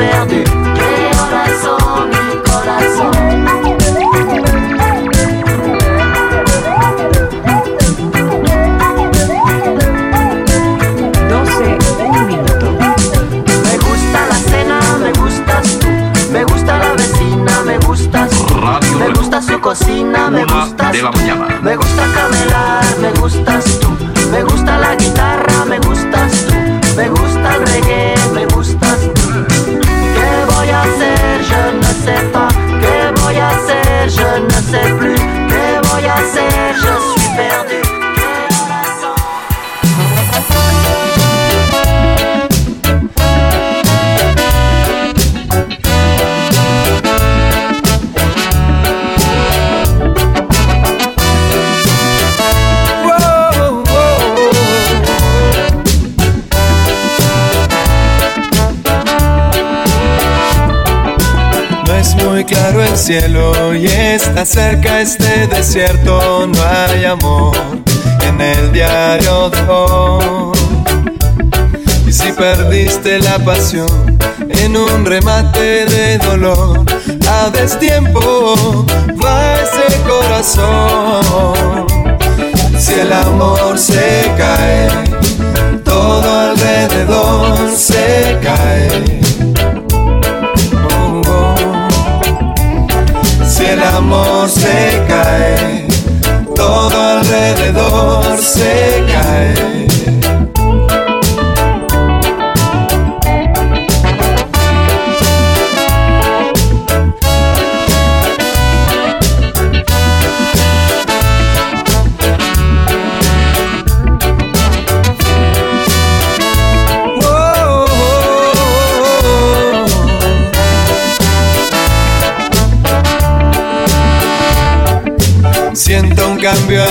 perdu claro el cielo y está cerca este desierto, no hay amor en el diario de hoy. Y si perdiste la pasión en un remate de dolor, a destiempo va ese corazón. Si el amor se cae, todo alrededor se cae el amor se cae, todo alrededor se cae.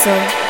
So.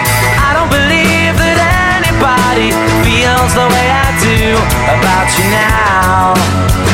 Believe that anybody feels the way I do about you now.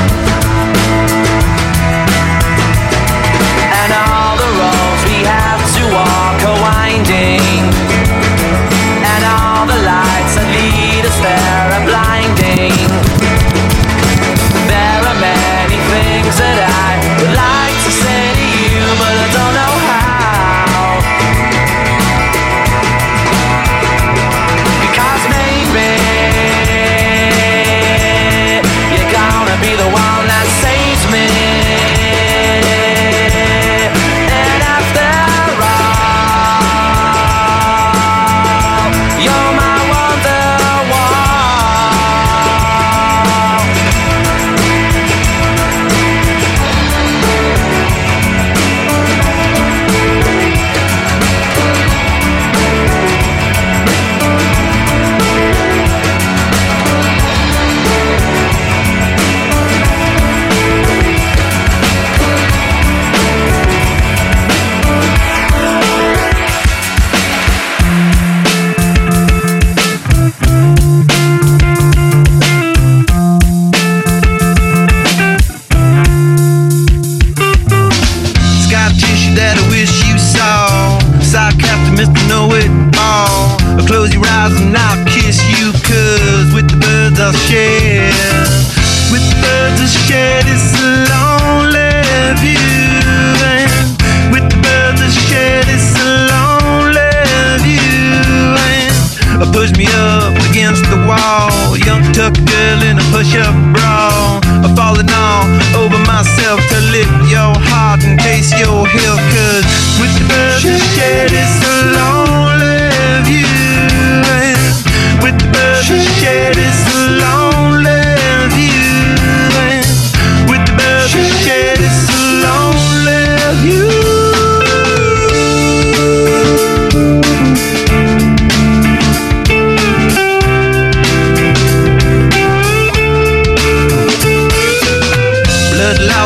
Young tuck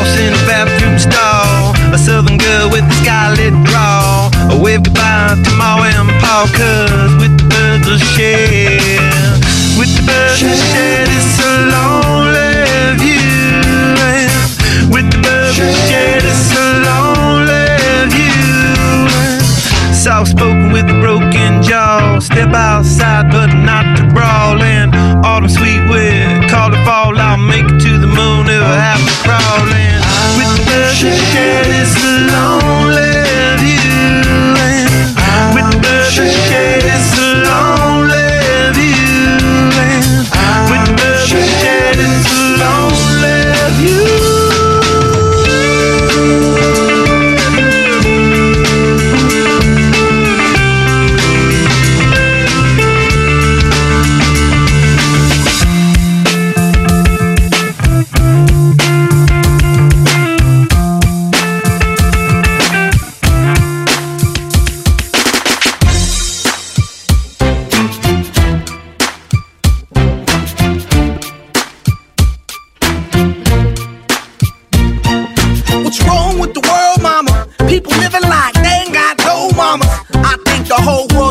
Lost in a bathroom stall. A southern girl with a scarlet draw. A wave goodbye to Ma and Pa, cause with the birds will share. With the birds will share this a lonely view. And with the birds will share this a lonely view. Soft spoken with a broken jaw. Step outside, but not to brawl. And autumn sweet wind, call it fall. I'll make it to the moon if I have to crawl in. With the share this lonely living like they ain't got no mamas. I think the whole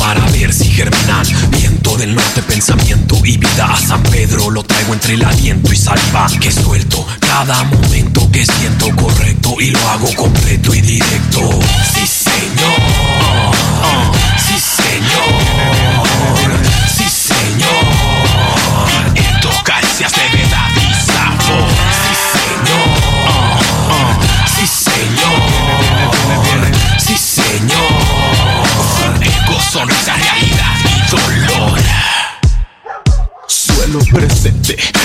Para ver si germinan. Viento del norte, pensamiento y vida. A San Pedro lo traigo entre el aliento y saliva. Que suelto cada momento que siento correcto y lo hago completo y directo. Sí, señor.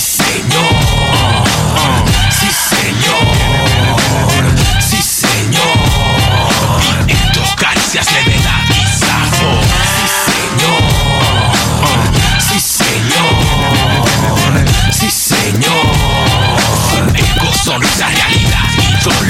Señor. Sí, señor. Sí, señor. En tocancias de verdad y sabor. Sí, señor. Sí, señor. Sí, señor. Ego, sonrisa, realidad y dolor.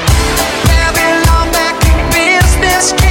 Business.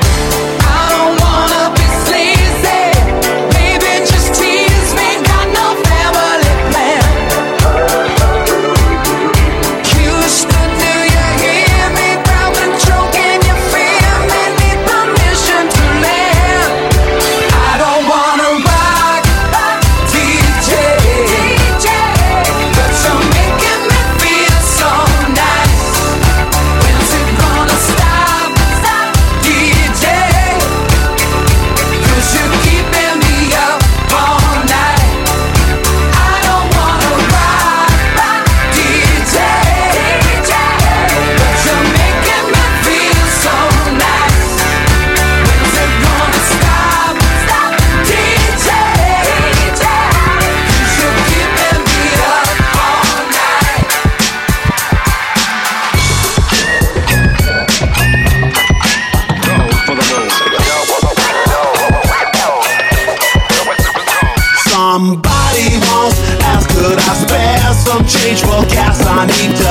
Gas? I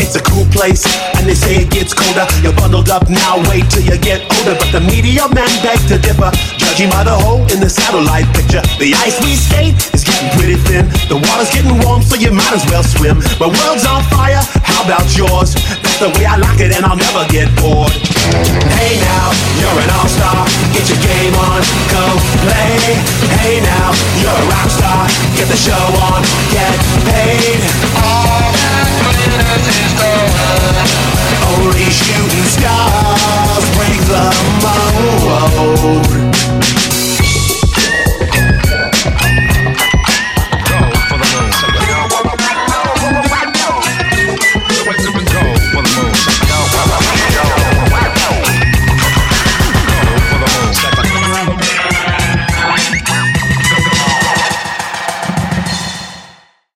It's a cool place, and they say it gets colder. You're bundled up now, wait till you get older. But the media man beg to differ, judging by the hole in the satellite picture. The ice we skate is getting pretty thin. The water's getting warm, so you might as well swim. My world's on fire, how about yours? That's the way I like it, and I'll never get bored. Hey now, you're an all-star. Get your game on, go play. Hey now, you're a rock star. Get the show on, get paid. All that glitters is gold. Only shooting stars break the mold.